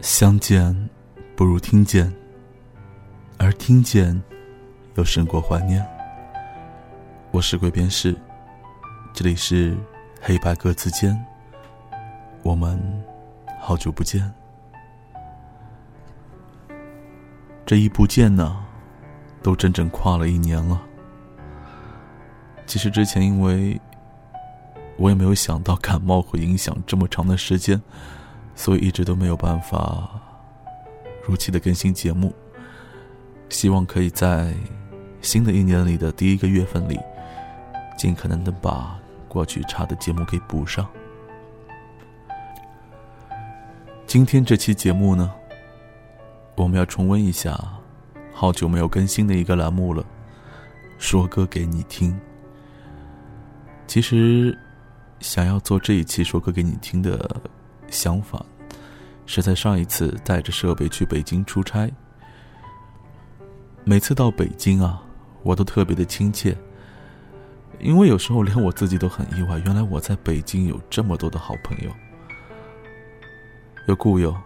相见不如听见，而听见又胜过怀念。我是鬼边士，这里是黑白格子间，我们好久不见。这一不见呢，都整整跨了一年了。其实之前因为我也没有想到感冒会影响这么长的时间。所以一直都没有办法如期的更新节目，希望可以在新的一年里的第一个月份里，尽可能的把过去差的节目给补上。今天这期节目呢，我们要重温一下好久没有更新的一个栏目了，说歌给你听。其实，想要做这一期说歌给你听的。相反，是在上一次带着设备去北京出差。每次到北京啊，我都特别的亲切，因为有时候连我自己都很意外，原来我在北京有这么多的好朋友，有故友，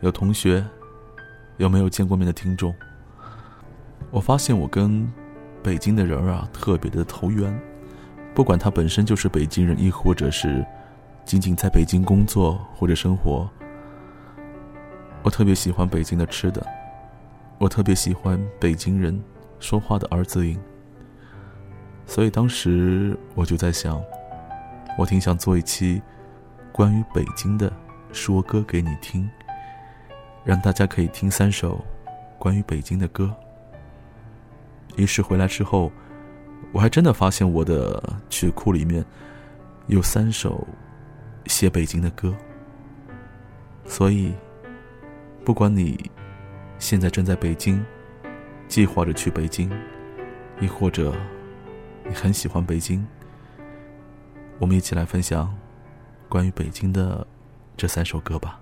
有同学，有没有见过面的听众。我发现我跟北京的人啊特别的投缘，不管他本身就是北京人，亦或者是。仅仅在北京工作或者生活，我特别喜欢北京的吃的，我特别喜欢北京人说话的儿子音，所以当时我就在想，我挺想做一期关于北京的说歌给你听，让大家可以听三首关于北京的歌。于是回来之后，我还真的发现我的曲库里面有三首。写北京的歌，所以，不管你现在正在北京，计划着去北京，亦或者你很喜欢北京，我们一起来分享关于北京的这三首歌吧。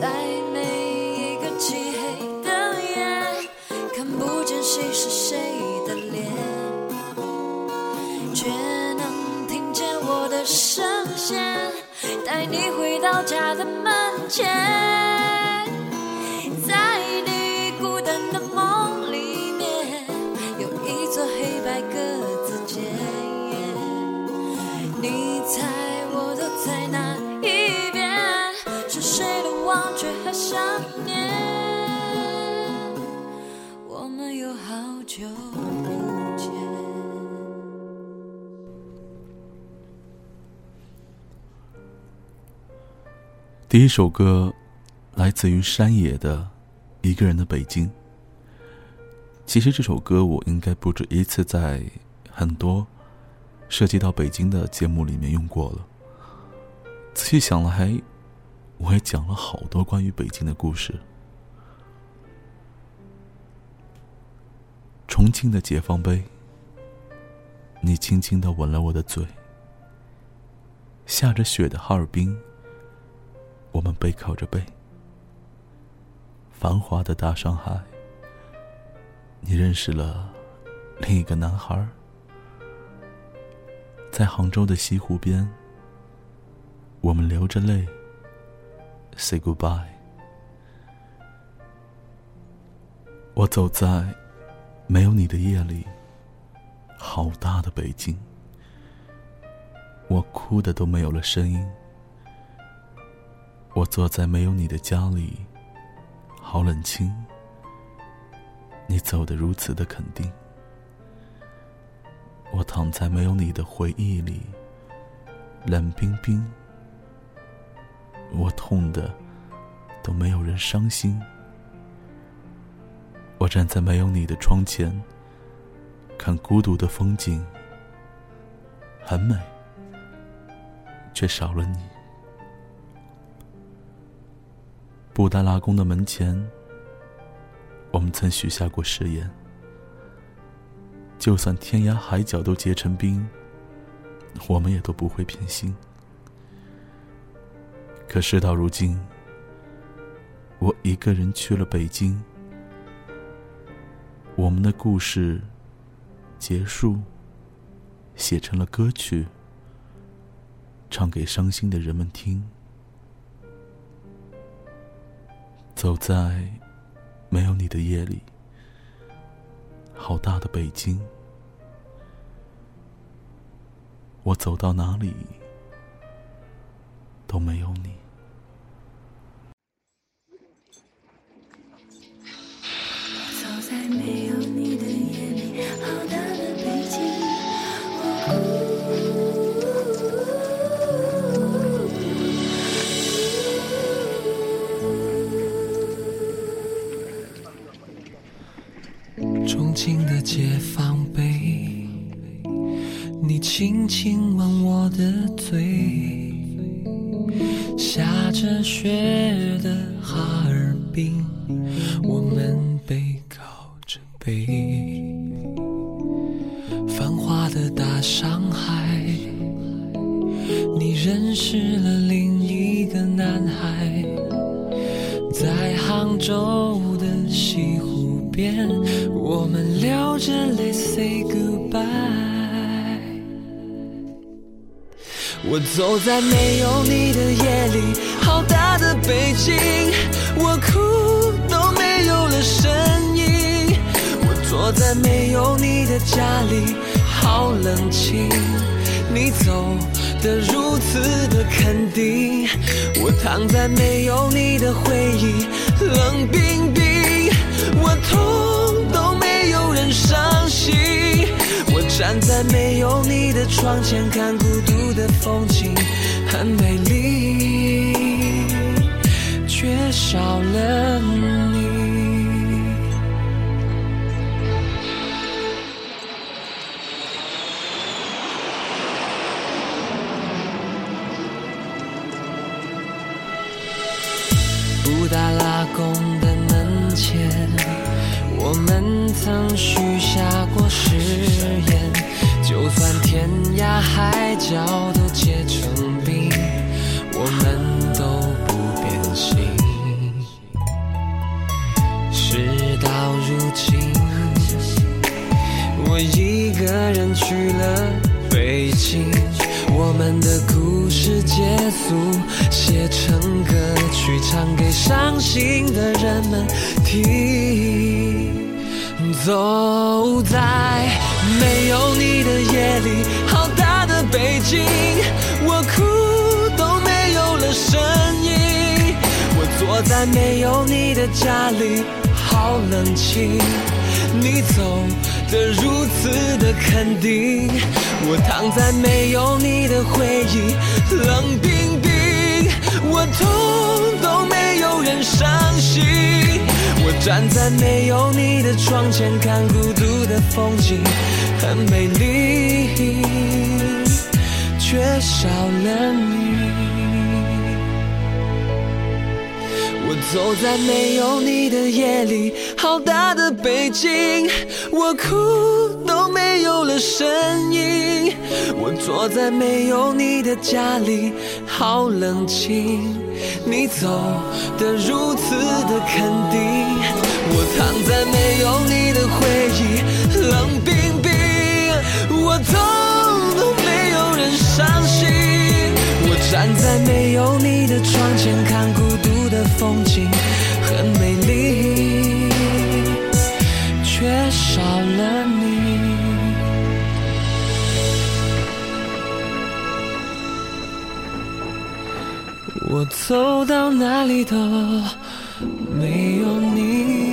在老家的门前，在你孤单的梦里面，有一座黑白格子间。你猜我都在哪一边？是谁的忘却和想念？第一首歌来自于山野的《一个人的北京》。其实这首歌我应该不止一次在很多涉及到北京的节目里面用过了。仔细想来，我也讲了好多关于北京的故事。重庆的解放碑，你轻轻的吻了我的嘴。下着雪的哈尔滨。我们背靠着背，繁华的大上海。你认识了另一个男孩，在杭州的西湖边，我们流着泪，say goodbye。我走在没有你的夜里，好大的北京，我哭的都没有了声音。我坐在没有你的家里，好冷清。你走得如此的肯定。我躺在没有你的回忆里，冷冰冰。我痛的都没有人伤心。我站在没有你的窗前，看孤独的风景，很美，却少了你。布达拉宫的门前，我们曾许下过誓言：就算天涯海角都结成冰，我们也都不会偏心。可事到如今，我一个人去了北京，我们的故事结束，写成了歌曲，唱给伤心的人们听。走在没有你的夜里，好大的北京，我走到哪里都没有你。好大的北京，我哭都没有了声音。我坐在没有你的家里，好冷清。你走的如此的肯定，我躺在没有你的回忆，冷冰冰，我痛都没有人伤心。我站在没有你的窗前，看孤独的风景，很美丽，少了你。布达拉宫的门前，我们曾许下过誓言，就算天涯海角都结成冰，我一个人去了北京，我们的故事结束，写成歌曲，唱给伤心的人们听。走在没有你的夜里，好大的北京，我哭都没有了声音。我坐在没有你的家里，好冷清。你走的如此的肯定，我躺在没有你的回忆，冷冰冰，我痛都没有人伤心。我站在没有你的窗前，看孤独的风景，很美丽，缺少了你。走在没有你的夜里，好大的北京，我哭都没有了声音。我坐在没有你的家里，好冷清。你走的如此的肯定，我躺在没有你的回忆，冷冰冰，我痛都没有人伤心。我站在没有你的窗前，走到哪里都没有你。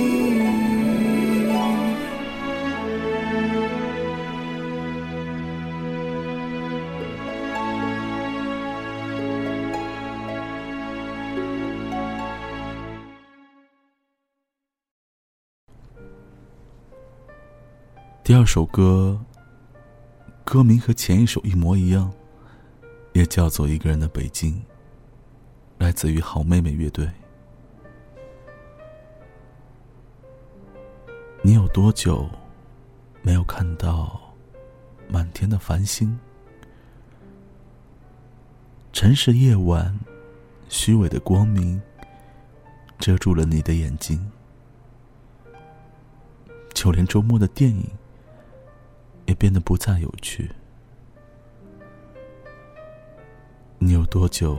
第二首歌，歌名和前一首一模一样，也叫做《一个人的北京》，来自于好妹妹乐队。你有多久没有看到满天的繁星？城市夜晚，虚伪的光明遮住了你的眼睛，就连周末的电影也变得不再有趣。你有多久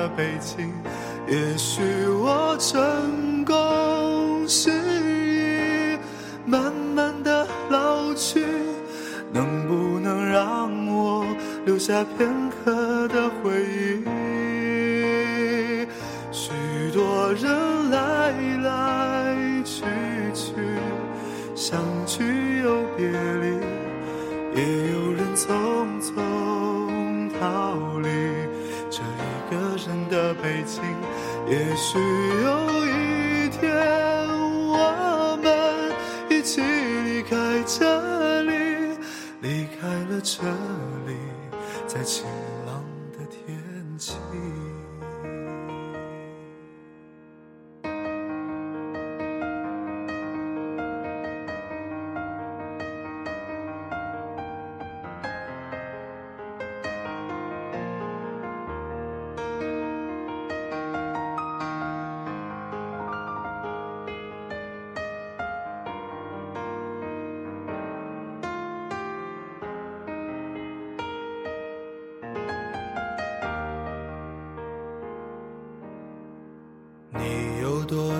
的北京。也许我成功失意，慢慢的老去，能不能让我留下片情。也许有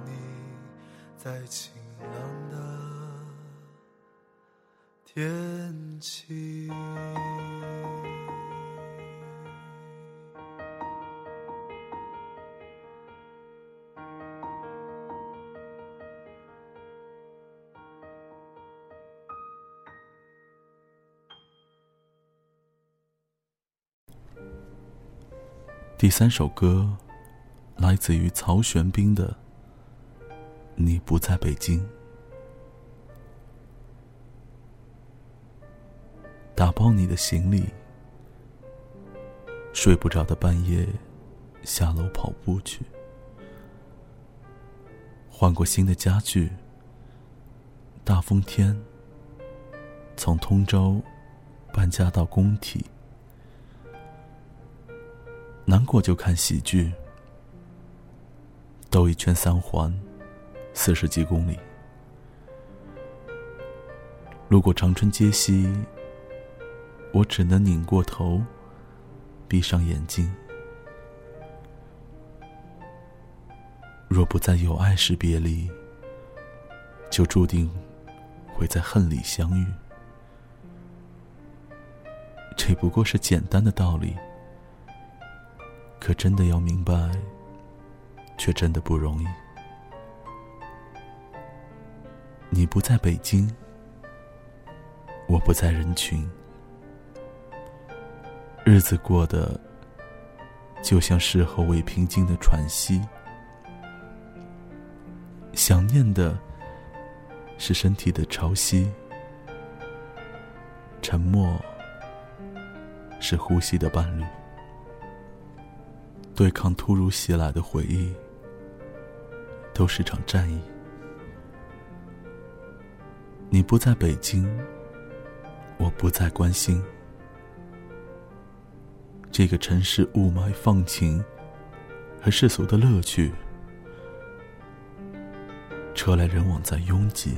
你，在晴朗的天气。第三首歌，来自于曹玄彬的《你不在北京》。打包你的行李，睡不着的半夜，下楼跑步去。换过新的家具，大风天，从通州搬家到工体。难过就看喜剧，兜一圈三环，四十几公里。路过长春街西，我只能拧过头，闭上眼睛。若不在有爱时别离，就注定会在恨里相遇。这不过是简单的道理。可真的要明白，却真的不容易。你不在北京，我不在人群，日子过得就像事后未平静的喘息。想念的是身体的潮汐，沉默是呼吸的伴侣。对抗突如其来的回忆，都是场战役。你不在北京，我不再关心。这个城市雾霾、放晴和世俗的乐趣，车来人往在拥挤，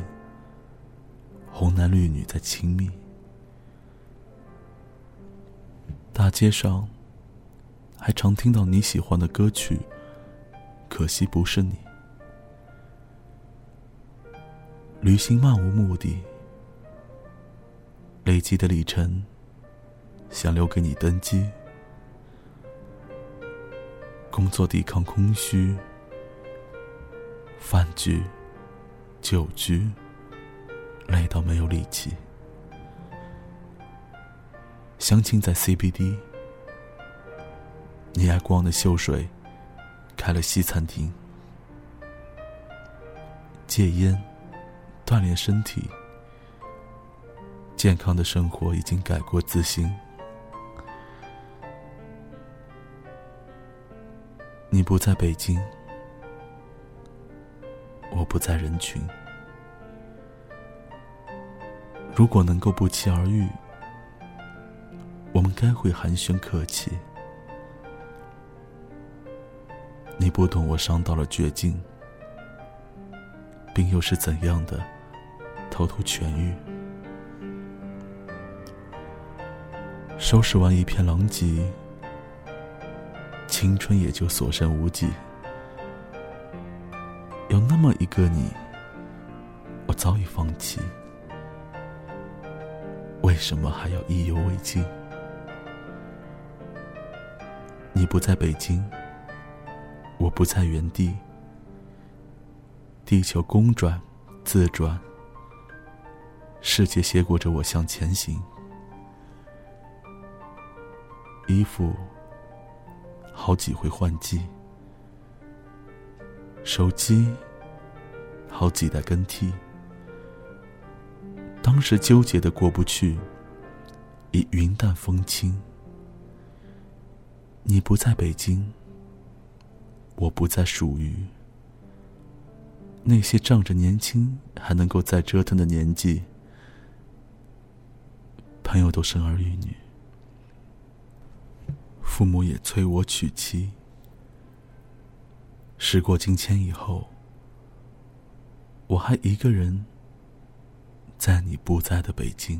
红男绿女在亲密，大街上。还常听到你喜欢的歌曲，可惜不是你。旅行漫无目的，累积的里程想留给你登机。工作抵抗空虚，饭局、酒局，累到没有力气。相亲在 CBD。你爱逛的秀水，开了西餐厅。戒烟，锻炼身体，健康的生活已经改过自新。你不在北京，我不在人群。如果能够不期而遇，我们该会寒暄客气。你不懂我伤到了绝境，并又是怎样的偷偷痊愈？收拾完一片狼藉，青春也就所剩无几。有那么一个你，我早已放弃。为什么还要意犹未尽？你不在北京，我不在原地，地球公转自转，世界携裹着我向前行。衣服好几回换季，手机好几代更替。当时纠结的过不去，已云淡风轻。你不在北京，我不再属于那些仗着年轻还能够再折腾的年纪。朋友都生儿育女，父母也催我娶妻。时过境迁以后，我还一个人在你不在的北京。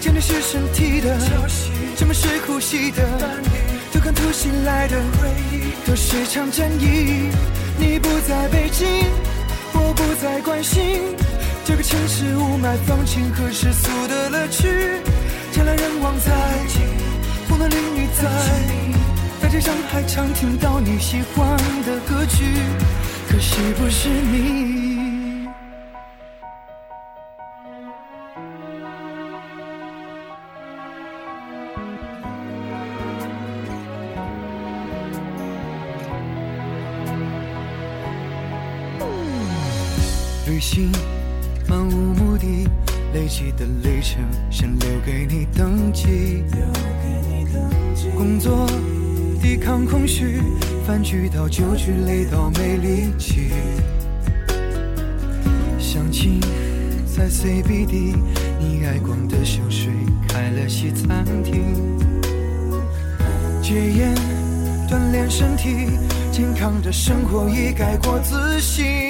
见的是身体的潮汐，这么是呼吸的都看突袭来的回忆，都是场战役。你不在北京，我不再关心这个城市雾霾、放晴和世俗的乐趣。人来人往在，风男绿女在，大街上还常听到你喜欢的歌曲，可惜不是你。旅行漫无目的，累积的里程想留给你登记。工作抵抗空虚，饭局到酒局累到没力气。相亲在 CBD，你爱逛的小水开了西餐厅。戒烟锻炼身体，健康的生活已改过自新。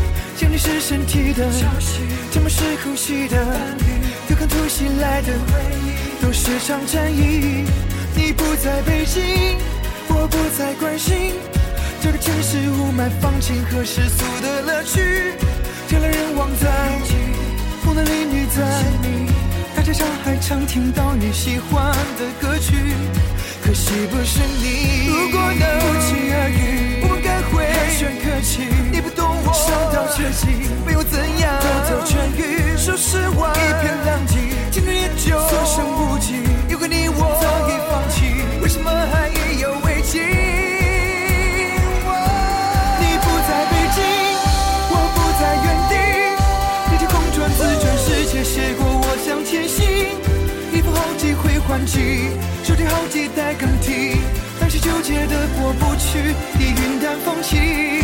见你是身体的潮汐，这么是呼吸的对抗突袭来的回忆，都是场战役。你不在北京，我不再关心这个城市雾霾、放晴和世俗的乐趣。人来人往在，风男绿女在，大街上还常听到你喜欢的歌曲，可惜不是你。如果能不期而遇，我们该会寒暄客气。你不懂我，伤到绝境，没有怎样，得到痊愈。说实话，一片狼藉，青春也就所剩无几。有个你我早已放弃，为什么还意犹未尽？你不在北京，我不在原地，地球公转自转，世界携过我向前行。衣服好几回换季，手机好几代更替，但是纠结的过不去，已云淡风轻。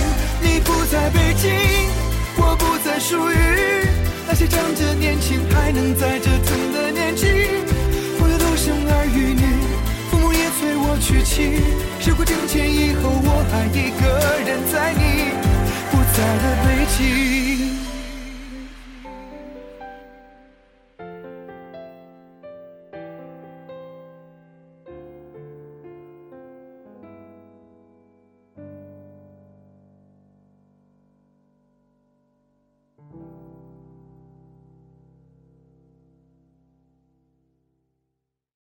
在北京，我不再属于那些仗着年轻还能在折腾的年纪。我的都生儿育女，父母也催我娶妻。事过境迁以后，我还一个人在你不在的北京。